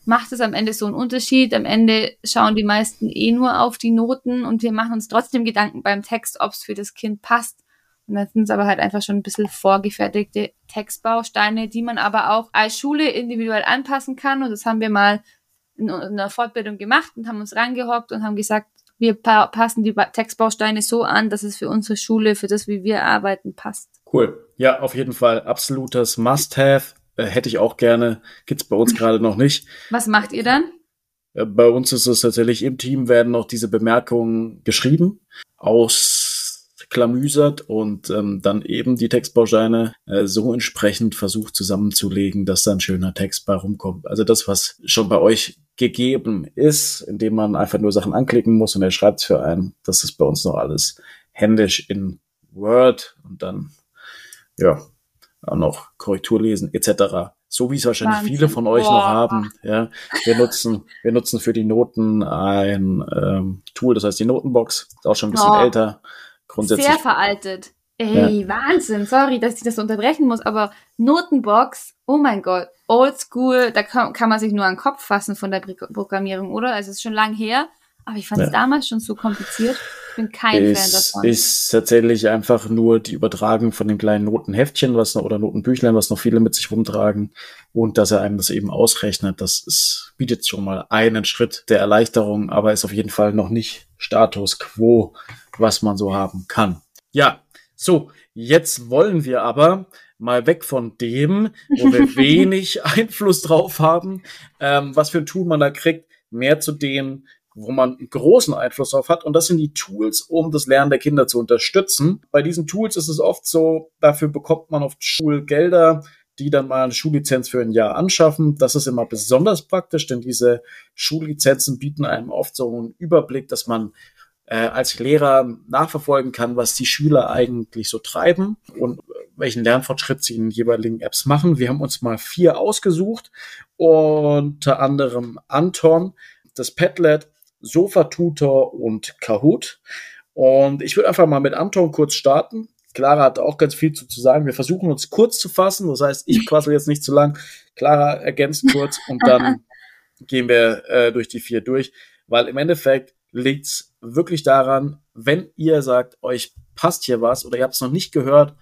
macht es am Ende so einen Unterschied. Am Ende schauen die meisten eh nur auf die Noten und wir machen uns trotzdem Gedanken beim Text, ob es für das Kind passt. Und dann sind es aber halt einfach schon ein bisschen vorgefertigte Textbausteine, die man aber auch als Schule individuell anpassen kann. Und das haben wir mal in einer Fortbildung gemacht und haben uns rangehockt und haben gesagt, wir passen die Textbausteine so an, dass es für unsere Schule, für das, wie wir arbeiten, passt. Cool. Ja, auf jeden Fall absolutes Must-Have. Äh, hätte ich auch gerne. Gibt's bei uns gerade noch nicht. Was macht ihr dann? Äh, bei uns ist es tatsächlich im Team werden noch diese Bemerkungen geschrieben, ausklamüsert und ähm, dann eben die Textbausteine äh, so entsprechend versucht zusammenzulegen, dass da ein schöner Text bei rumkommt. Also das, was schon bei euch gegeben ist, indem man einfach nur Sachen anklicken muss und er schreibt es für einen, das ist bei uns noch alles händisch in Word und dann ja, auch noch Korrektur lesen etc. So wie es wahrscheinlich Wahnsinn. viele von euch Boah. noch haben. Ja, wir nutzen, wir nutzen für die Noten ein ähm, Tool, das heißt die Notenbox. Ist auch schon ein bisschen oh. älter. Grundsätzlich. Sehr veraltet. Ey, ja. Wahnsinn. Sorry, dass ich das unterbrechen muss, aber Notenbox, oh mein Gott, oldschool, da kann, kann man sich nur an den Kopf fassen von der Programmierung, oder? Also es ist schon lang her. Aber ich fand es ja. damals schon so kompliziert. Ich bin kein ist, Fan davon. Ist tatsächlich einfach nur die Übertragung von dem kleinen Notenheftchen, was noch, oder Notenbüchlein, was noch viele mit sich rumtragen. Und dass er einem das eben ausrechnet. Das ist, bietet schon mal einen Schritt der Erleichterung, aber ist auf jeden Fall noch nicht Status quo, was man so haben kann. Ja, so, jetzt wollen wir aber mal weg von dem, wo wir [LAUGHS] wenig Einfluss drauf haben, ähm, was für ein Tool man da kriegt, mehr zu dem, wo man großen Einfluss drauf hat. Und das sind die Tools, um das Lernen der Kinder zu unterstützen. Bei diesen Tools ist es oft so, dafür bekommt man oft Schulgelder, die dann mal eine Schullizenz für ein Jahr anschaffen. Das ist immer besonders praktisch, denn diese Schullizenzen bieten einem oft so einen Überblick, dass man äh, als Lehrer nachverfolgen kann, was die Schüler eigentlich so treiben und welchen Lernfortschritt sie in jeweiligen Apps machen. Wir haben uns mal vier ausgesucht, unter anderem Anton, das Padlet, Sofa-Tutor und Kahoot. Und ich würde einfach mal mit Anton kurz starten. Clara hat auch ganz viel zu, zu sagen. Wir versuchen uns kurz zu fassen. Das heißt, ich quassel jetzt nicht zu lang. Clara ergänzt kurz und dann [LAUGHS] gehen wir äh, durch die vier durch. Weil im Endeffekt liegt's wirklich daran, wenn ihr sagt, euch passt hier was oder ihr habt es noch nicht gehört,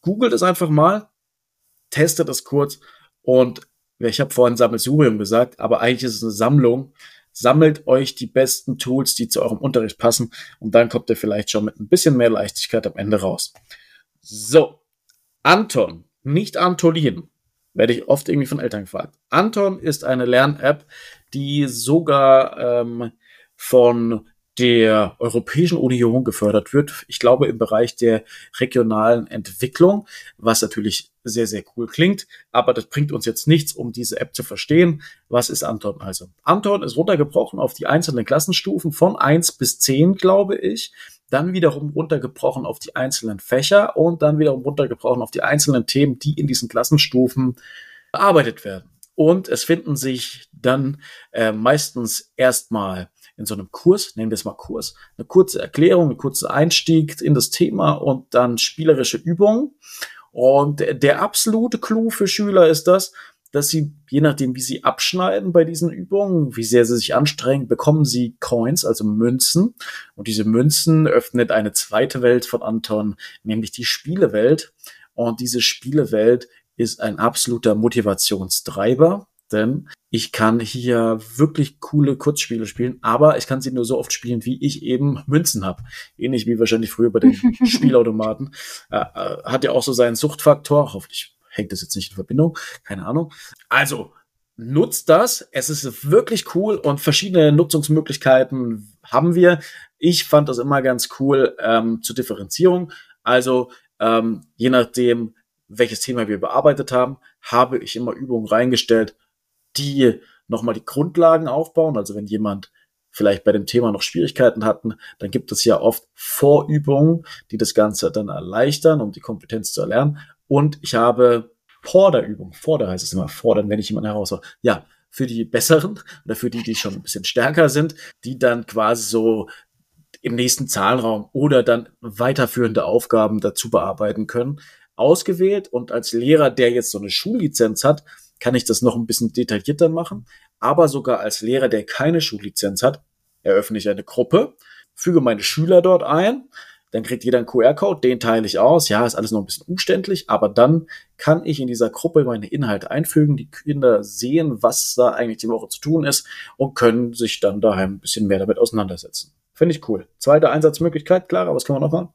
googelt es einfach mal, testet es kurz und ich habe vorhin Sammelsurium gesagt, aber eigentlich ist es eine Sammlung sammelt euch die besten Tools, die zu eurem Unterricht passen und dann kommt ihr vielleicht schon mit ein bisschen mehr Leichtigkeit am Ende raus. So, Anton, nicht Antolin, werde ich oft irgendwie von Eltern gefragt. Anton ist eine Lern-App, die sogar ähm, von der Europäischen Union gefördert wird. Ich glaube im Bereich der regionalen Entwicklung, was natürlich sehr, sehr cool klingt. Aber das bringt uns jetzt nichts, um diese App zu verstehen. Was ist Anton also? Anton ist runtergebrochen auf die einzelnen Klassenstufen von eins bis zehn, glaube ich. Dann wiederum runtergebrochen auf die einzelnen Fächer und dann wiederum runtergebrochen auf die einzelnen Themen, die in diesen Klassenstufen bearbeitet werden. Und es finden sich dann äh, meistens erstmal in so einem Kurs, nehmen wir es mal Kurs, eine kurze Erklärung, ein kurzer Einstieg in das Thema und dann spielerische Übungen. Und der absolute Clou für Schüler ist das, dass sie, je nachdem, wie sie abschneiden bei diesen Übungen, wie sehr sie sich anstrengen, bekommen sie Coins, also Münzen. Und diese Münzen öffnet eine zweite Welt von Anton, nämlich die Spielewelt. Und diese Spielewelt ist ein absoluter Motivationstreiber, denn ich kann hier wirklich coole Kurzspiele spielen, aber ich kann sie nur so oft spielen, wie ich eben Münzen habe. Ähnlich wie wahrscheinlich früher bei den [LAUGHS] Spielautomaten. Äh, äh, hat ja auch so seinen Suchtfaktor. Hoffentlich hängt das jetzt nicht in Verbindung. Keine Ahnung. Also, nutzt das. Es ist wirklich cool und verschiedene Nutzungsmöglichkeiten haben wir. Ich fand das immer ganz cool ähm, zur Differenzierung. Also, ähm, je nachdem, welches Thema wir bearbeitet haben, habe ich immer Übungen reingestellt, die nochmal die Grundlagen aufbauen. Also wenn jemand vielleicht bei dem Thema noch Schwierigkeiten hatten, dann gibt es ja oft Vorübungen, die das Ganze dann erleichtern, um die Kompetenz zu erlernen. Und ich habe Porderübungen, Vorder heißt es immer, fordern, wenn ich jemanden herausfordere. Ja, für die Besseren oder für die, die schon ein bisschen stärker sind, die dann quasi so im nächsten Zahlenraum oder dann weiterführende Aufgaben dazu bearbeiten können, ausgewählt. Und als Lehrer, der jetzt so eine Schullizenz hat, kann ich das noch ein bisschen detaillierter machen. Aber sogar als Lehrer, der keine Schullizenz hat, eröffne ich eine Gruppe, füge meine Schüler dort ein, dann kriegt jeder einen QR-Code, den teile ich aus. Ja, ist alles noch ein bisschen umständlich, aber dann kann ich in dieser Gruppe meine Inhalte einfügen. Die Kinder sehen, was da eigentlich die Woche zu tun ist und können sich dann daheim ein bisschen mehr damit auseinandersetzen. Finde ich cool. Zweite Einsatzmöglichkeit, Clara, was können wir noch machen?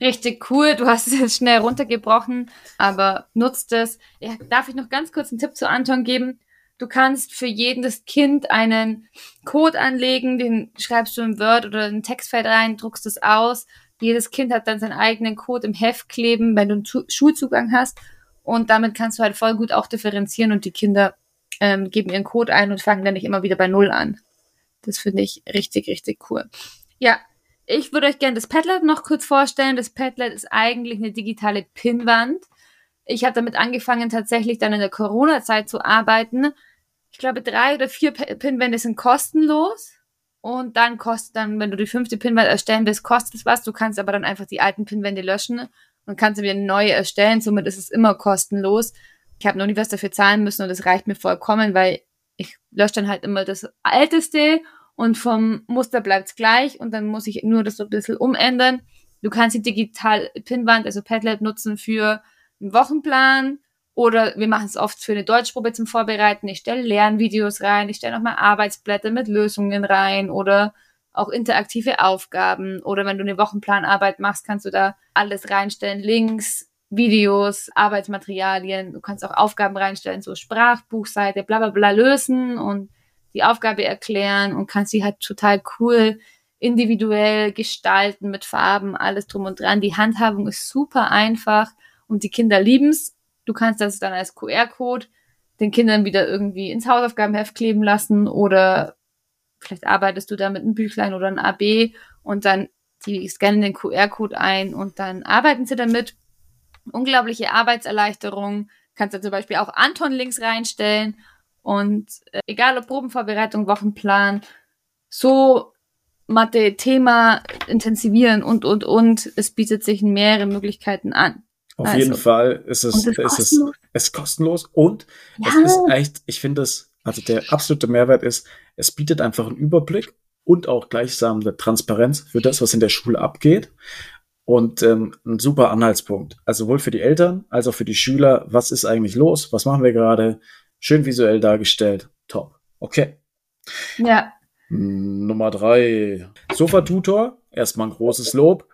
Richtig cool. Du hast es jetzt schnell runtergebrochen, aber nutzt es. Ja, darf ich noch ganz kurz einen Tipp zu Anton geben? Du kannst für jedes Kind einen Code anlegen, den schreibst du in Word oder in ein Textfeld rein, druckst es aus. Jedes Kind hat dann seinen eigenen Code im Heft kleben, wenn du einen Schulzugang hast. Und damit kannst du halt voll gut auch differenzieren und die Kinder ähm, geben ihren Code ein und fangen dann nicht immer wieder bei Null an. Das finde ich richtig, richtig cool. Ja, ich würde euch gerne das Padlet noch kurz vorstellen. Das Padlet ist eigentlich eine digitale Pinnwand. Ich habe damit angefangen, tatsächlich dann in der Corona-Zeit zu arbeiten. Ich glaube, drei oder vier Pinwände sind kostenlos. Und dann kostet dann, wenn du die fünfte Pinwand erstellen willst, kostet es was. Du kannst aber dann einfach die alten Pinwände löschen und kannst wieder eine neue erstellen. Somit ist es immer kostenlos. Ich habe noch nie was dafür zahlen müssen und das reicht mir vollkommen, weil ich lösche dann halt immer das Älteste und vom Muster bleibt's gleich und dann muss ich nur das so ein bisschen umändern. Du kannst die digital Pinwand, also Padlet nutzen für einen Wochenplan oder wir machen es oft für eine Deutschprobe zum Vorbereiten. Ich stelle Lernvideos rein, ich stelle nochmal Arbeitsblätter mit Lösungen rein oder auch interaktive Aufgaben oder wenn du eine Wochenplanarbeit machst, kannst du da alles reinstellen, Links, Videos, Arbeitsmaterialien, du kannst auch Aufgaben reinstellen, so Sprachbuchseite, bla bla bla lösen und die Aufgabe erklären und kannst sie halt total cool individuell gestalten mit Farben, alles drum und dran. Die Handhabung ist super einfach und die Kinder lieben's. Du kannst das dann als QR-Code den Kindern wieder irgendwie ins Hausaufgabenheft kleben lassen oder vielleicht arbeitest du da mit einem Büchlein oder einem AB und dann die scannen den QR-Code ein und dann arbeiten sie damit. Unglaubliche Arbeitserleichterung. Kannst du zum Beispiel auch Anton-Links reinstellen und äh, egal ob Probenvorbereitung, Wochenplan, so Mathe-Thema intensivieren und, und, und. Es bietet sich mehrere Möglichkeiten an. Auf also, jeden Fall ist es, ist, ist es, es ist kostenlos und ja. es ist echt, ich finde es, also der absolute Mehrwert ist, es bietet einfach einen Überblick und auch gleichsam eine Transparenz für das, was in der Schule abgeht. Und ähm, ein super Anhaltspunkt. Also sowohl für die Eltern als auch für die Schüler, was ist eigentlich los, was machen wir gerade, Schön visuell dargestellt. Top. Okay. Ja. Nummer drei. Sofa-Tutor. Erstmal ein großes Lob.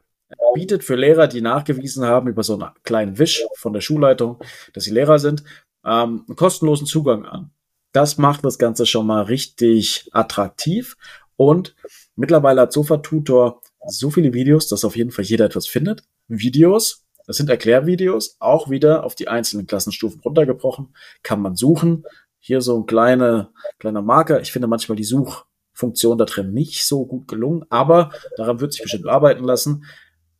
Bietet für Lehrer, die nachgewiesen haben über so einen kleinen Wisch von der Schulleitung, dass sie Lehrer sind, ähm, einen kostenlosen Zugang an. Das macht das Ganze schon mal richtig attraktiv. Und mittlerweile hat Sofa-Tutor so viele Videos, dass auf jeden Fall jeder etwas findet. Videos, das sind Erklärvideos, auch wieder auf die einzelnen Klassenstufen runtergebrochen. Kann man suchen. Hier so ein kleiner, kleiner Marker. Ich finde manchmal die Suchfunktion da drin nicht so gut gelungen, aber daran wird sich bestimmt arbeiten lassen.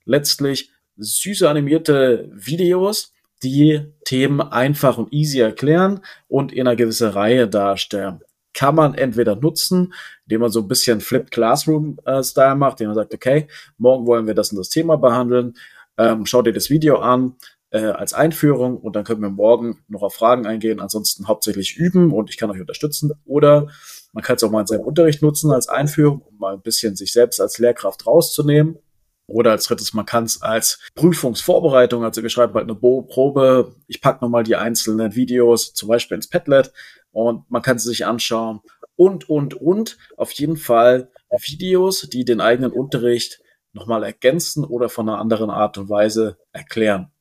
Letztlich süße animierte Videos, die Themen einfach und easy erklären und in einer gewissen Reihe darstellen. Kann man entweder nutzen, indem man so ein bisschen Flipped Classroom-Style äh, macht, indem man sagt, okay, morgen wollen wir das und das Thema behandeln ähm, schau dir das Video an, äh, als Einführung und dann können wir morgen noch auf Fragen eingehen. Ansonsten hauptsächlich üben und ich kann euch unterstützen. Oder man kann es auch mal in seinem Unterricht nutzen als Einführung, um mal ein bisschen sich selbst als Lehrkraft rauszunehmen. Oder als drittes, man kann es als Prüfungsvorbereitung, also wir schreiben halt eine Bo Probe, ich packe nochmal die einzelnen Videos zum Beispiel ins Padlet und man kann sie sich anschauen und, und, und. Auf jeden Fall Videos, die den eigenen Unterricht nochmal ergänzen oder von einer anderen Art und Weise erklären.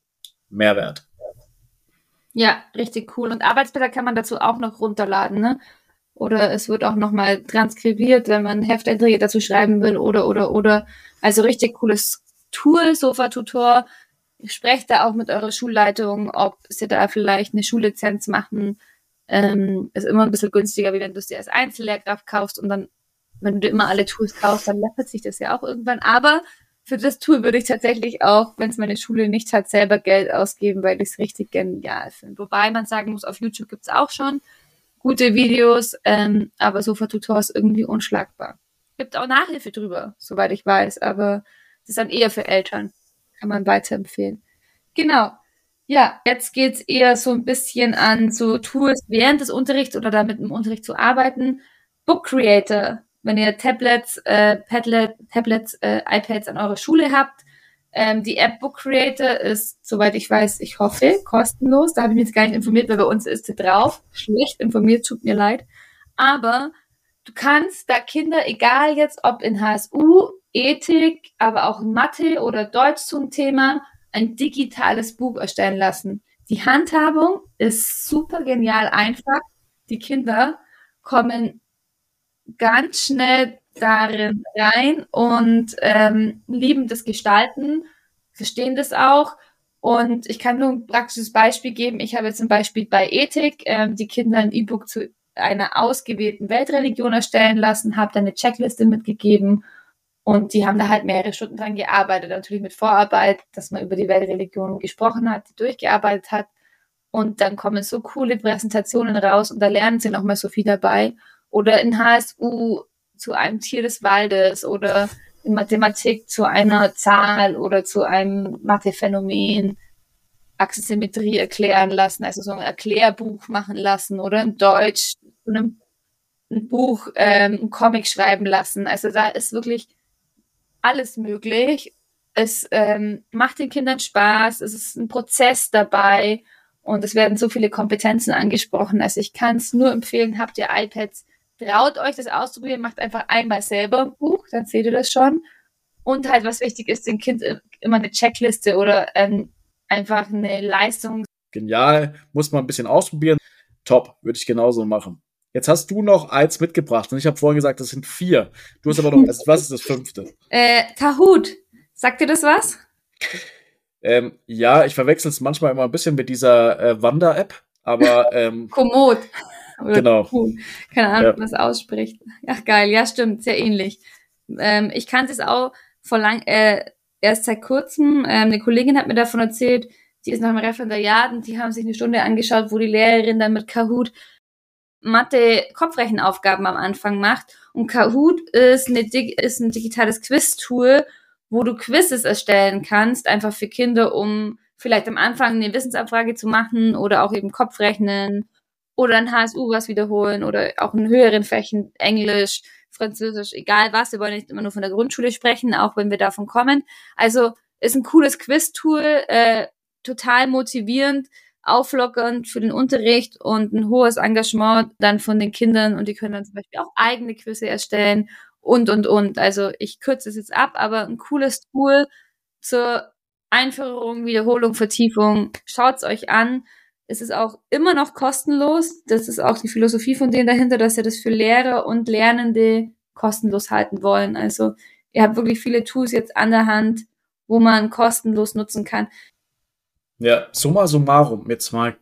Mehrwert. Ja, richtig cool. Und Arbeitsblätter kann man dazu auch noch runterladen, ne? Oder es wird auch nochmal transkribiert, wenn man Hefteinträge dazu schreiben will oder, oder, oder. Also richtig cooles Tool, Sofa-Tutor. Sprecht da auch mit eurer Schulleitung, ob sie da vielleicht eine Schullizenz machen. Ähm, ist immer ein bisschen günstiger, wie wenn du es dir als Einzellehrkraft kaufst und dann wenn du immer alle Tools kaufst, dann läppert sich das ja auch irgendwann. Aber für das Tool würde ich tatsächlich auch, wenn es meine Schule nicht hat, selber Geld ausgeben, weil ich es richtig genial finde. Wobei man sagen muss, auf YouTube gibt es auch schon gute Videos, ähm, aber Sofa-Tutor ist irgendwie unschlagbar. Gibt auch Nachhilfe drüber, soweit ich weiß, aber das ist dann eher für Eltern. Kann man weiterempfehlen. Genau. Ja, jetzt geht's eher so ein bisschen an so Tools während des Unterrichts oder damit im Unterricht zu arbeiten. Book Creator wenn ihr Tablets, äh, Padlet, Tablets, äh, iPads an eurer Schule habt. Ähm, die App Book Creator ist, soweit ich weiß, ich hoffe, kostenlos. Da habe ich mich jetzt gar nicht informiert, weil bei uns ist sie drauf. Schlecht informiert, tut mir leid. Aber du kannst da Kinder, egal jetzt ob in HSU, Ethik, aber auch Mathe oder Deutsch zum Thema, ein digitales Buch erstellen lassen. Die Handhabung ist super genial einfach. Die Kinder kommen ganz schnell darin rein und ähm, lieben das Gestalten, verstehen das auch. Und ich kann nur ein praktisches Beispiel geben. Ich habe jetzt ein Beispiel bei Ethik, ähm, die Kinder ein E-Book zu einer ausgewählten Weltreligion erstellen lassen, habe da eine Checkliste mitgegeben und die haben da halt mehrere Stunden dran gearbeitet, natürlich mit Vorarbeit, dass man über die Weltreligion gesprochen hat, die durchgearbeitet hat. Und dann kommen so coole Präsentationen raus und da lernen sie nochmal so viel dabei oder in HSU zu einem Tier des Waldes oder in Mathematik zu einer Zahl oder zu einem Mathephänomen Achsensymmetrie erklären lassen, also so ein Erklärbuch machen lassen oder in Deutsch zu einem ein Buch, ähm, ein Comic schreiben lassen. Also da ist wirklich alles möglich. Es ähm, macht den Kindern Spaß, es ist ein Prozess dabei und es werden so viele Kompetenzen angesprochen. Also ich kann es nur empfehlen, habt ihr iPads, traut euch das auszuprobieren, macht einfach einmal selber ein Buch, dann seht ihr das schon. Und halt, was wichtig ist, dem Kind immer eine Checkliste oder ähm, einfach eine Leistung. Genial, muss man ein bisschen ausprobieren. Top, würde ich genauso machen. Jetzt hast du noch eins mitgebracht und ich habe vorhin gesagt, das sind vier. Du hast aber noch, was ist das fünfte? [LAUGHS] Äh, Kahoot. Sagt dir das was? Ähm, ja, ich verwechsel es manchmal immer ein bisschen mit dieser äh, Wander-App, aber ähm, Komoot. Oder genau. Kuh. Keine Ahnung, ja. wie man es ausspricht. Ach geil, ja stimmt, sehr ähnlich. Ähm, ich kannte es auch vor lang, äh, erst seit kurzem. Ähm, eine Kollegin hat mir davon erzählt, die ist nach dem Referendariat und die haben sich eine Stunde angeschaut, wo die Lehrerin dann mit Kahoot Mathe-Kopfrechenaufgaben am Anfang macht. Und Kahoot ist, eine, ist ein digitales Quiz-Tool, wo du Quizzes erstellen kannst, einfach für Kinder, um vielleicht am Anfang eine Wissensabfrage zu machen oder auch eben Kopfrechnen oder ein HSU was wiederholen oder auch in höheren Fächen Englisch, Französisch, egal was. Wir wollen nicht immer nur von der Grundschule sprechen, auch wenn wir davon kommen. Also ist ein cooles Quiz-Tool, äh, total motivierend, auflockernd für den Unterricht und ein hohes Engagement dann von den Kindern und die können dann zum Beispiel auch eigene Quizze erstellen und, und, und. Also ich kürze es jetzt ab, aber ein cooles Tool zur Einführung, Wiederholung, Vertiefung. Schaut's euch an. Es ist auch immer noch kostenlos. Das ist auch die Philosophie von denen dahinter, dass sie das für Lehrer und Lernende kostenlos halten wollen. Also ihr habt wirklich viele Tools jetzt an der Hand, wo man kostenlos nutzen kann. Ja, summa summarum, jetzt mal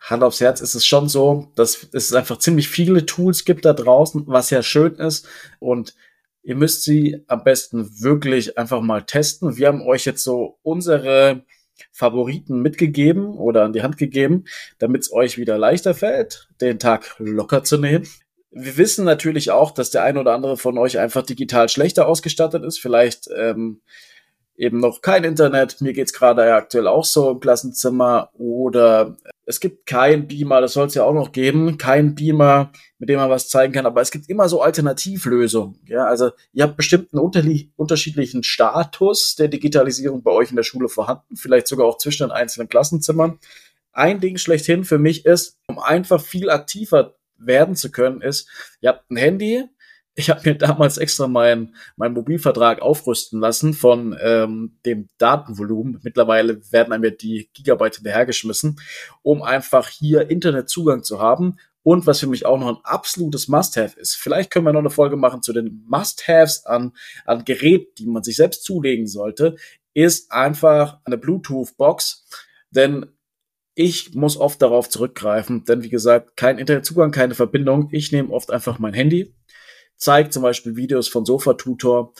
Hand aufs Herz, ist es schon so, dass es einfach ziemlich viele Tools gibt da draußen, was ja schön ist. Und ihr müsst sie am besten wirklich einfach mal testen. Wir haben euch jetzt so unsere Favoriten mitgegeben oder an die Hand gegeben, damit es euch wieder leichter fällt, den Tag locker zu nehmen. Wir wissen natürlich auch, dass der ein oder andere von euch einfach digital schlechter ausgestattet ist. Vielleicht ähm, eben noch kein Internet. Mir geht's gerade aktuell auch so im Klassenzimmer. Oder es gibt kein Beamer, das soll es ja auch noch geben, kein Beamer, mit dem man was zeigen kann. Aber es gibt immer so Alternativlösungen. Ja, also ihr habt bestimmt einen unterschiedlichen Status der Digitalisierung bei euch in der Schule vorhanden, vielleicht sogar auch zwischen den einzelnen Klassenzimmern. Ein Ding schlechthin für mich ist, um einfach viel aktiver werden zu können, ist, ihr habt ein Handy, ich habe mir damals extra meinen mein Mobilvertrag aufrüsten lassen von ähm, dem Datenvolumen. Mittlerweile werden einem ja die Gigabyte hinterhergeschmissen, um einfach hier Internetzugang zu haben. Und was für mich auch noch ein absolutes Must-Have ist. Vielleicht können wir noch eine Folge machen zu den Must-Haves an, an Geräten, die man sich selbst zulegen sollte, ist einfach eine Bluetooth-Box. Denn ich muss oft darauf zurückgreifen, denn wie gesagt, kein Internetzugang, keine Verbindung. Ich nehme oft einfach mein Handy, zeigt zum Beispiel Videos von Sofa Tutor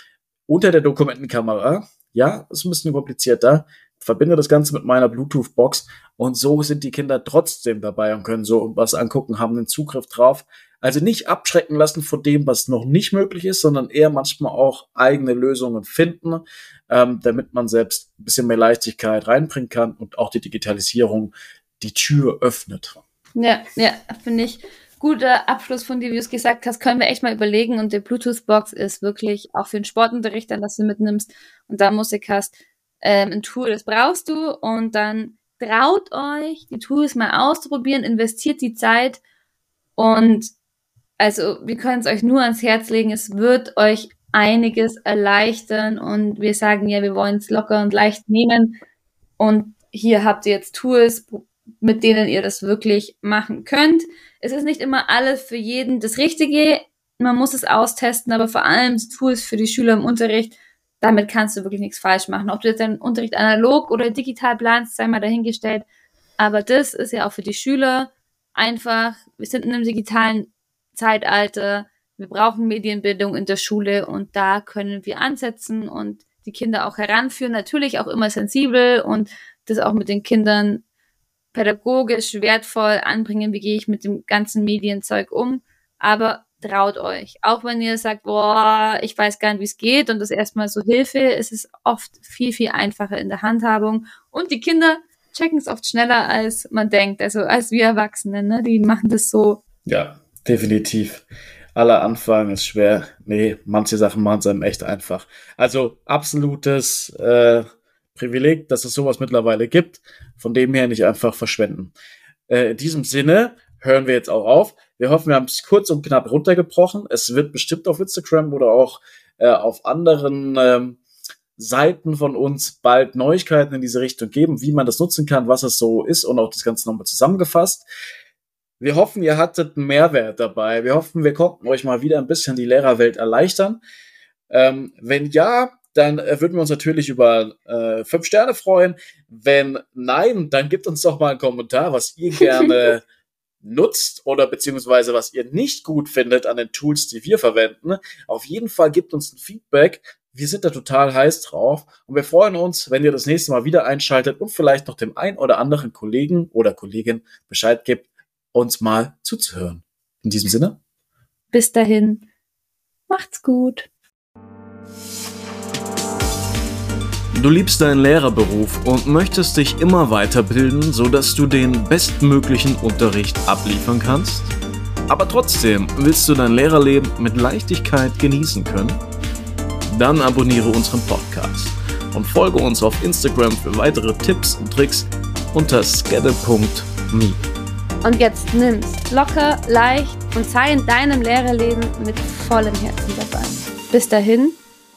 unter der Dokumentenkamera. Ja, ist ein bisschen komplizierter. Verbinde das Ganze mit meiner Bluetooth-Box und so sind die Kinder trotzdem dabei und können so was angucken, haben den Zugriff drauf. Also nicht abschrecken lassen von dem, was noch nicht möglich ist, sondern eher manchmal auch eigene Lösungen finden, ähm, damit man selbst ein bisschen mehr Leichtigkeit reinbringen kann und auch die Digitalisierung die Tür öffnet. Ja, ja, finde ich guter Abschluss von dir, wie du es gesagt hast, können wir echt mal überlegen. Und die Bluetooth-Box ist wirklich auch für den Sportunterricht, dann, dass du mitnimmst und da Musik hast, ähm, ein Tool, das brauchst du. Und dann traut euch, die Tools mal auszuprobieren, investiert die Zeit. Und also, wir können es euch nur ans Herz legen. Es wird euch einiges erleichtern. Und wir sagen ja, wir wollen es locker und leicht nehmen. Und hier habt ihr jetzt Tools, mit denen ihr das wirklich machen könnt. Es ist nicht immer alles für jeden das Richtige. Man muss es austesten, aber vor allem die Tools für die Schüler im Unterricht, damit kannst du wirklich nichts falsch machen. Ob du jetzt deinen Unterricht analog oder digital planst, sei mal dahingestellt. Aber das ist ja auch für die Schüler einfach, wir sind in einem digitalen Zeitalter, wir brauchen Medienbildung in der Schule und da können wir ansetzen und die Kinder auch heranführen, natürlich auch immer sensibel und das auch mit den Kindern pädagogisch wertvoll anbringen, wie gehe ich mit dem ganzen Medienzeug um. Aber traut euch. Auch wenn ihr sagt, boah, ich weiß gar nicht, wie es geht und das erstmal so Hilfe, es ist oft viel, viel einfacher in der Handhabung. Und die Kinder checken es oft schneller, als man denkt. Also als wir Erwachsenen, ne? Die machen das so. Ja, definitiv. Aller Anfang ist schwer. Nee, manche Sachen machen es einem echt einfach. Also absolutes äh, Privileg, dass es sowas mittlerweile gibt. Von dem her nicht einfach verschwenden. Äh, in diesem Sinne hören wir jetzt auch auf. Wir hoffen, wir haben es kurz und knapp runtergebrochen. Es wird bestimmt auf Instagram oder auch äh, auf anderen ähm, Seiten von uns bald Neuigkeiten in diese Richtung geben, wie man das nutzen kann, was es so ist und auch das Ganze nochmal zusammengefasst. Wir hoffen, ihr hattet einen Mehrwert dabei. Wir hoffen, wir konnten euch mal wieder ein bisschen die Lehrerwelt erleichtern. Ähm, wenn ja, dann äh, würden wir uns natürlich über äh, fünf Sterne freuen. Wenn nein, dann gebt uns doch mal einen Kommentar, was ihr [LAUGHS] gerne nutzt oder beziehungsweise was ihr nicht gut findet an den Tools, die wir verwenden. Auf jeden Fall gebt uns ein Feedback. Wir sind da total heiß drauf und wir freuen uns, wenn ihr das nächste Mal wieder einschaltet und vielleicht noch dem ein oder anderen Kollegen oder Kollegin Bescheid gibt, uns mal zuzuhören. In diesem Sinne. Bis dahin. Macht's gut. Du liebst deinen Lehrerberuf und möchtest dich immer weiterbilden, sodass du den bestmöglichen Unterricht abliefern kannst? Aber trotzdem willst du dein Lehrerleben mit Leichtigkeit genießen können? Dann abonniere unseren Podcast und folge uns auf Instagram für weitere Tipps und Tricks unter skedde.me. Und jetzt nimm's locker, leicht und sei in deinem Lehrerleben mit vollem Herzen dabei. Bis dahin,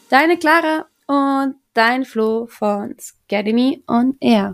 deine Clara und dein Flo von Scademy on Air.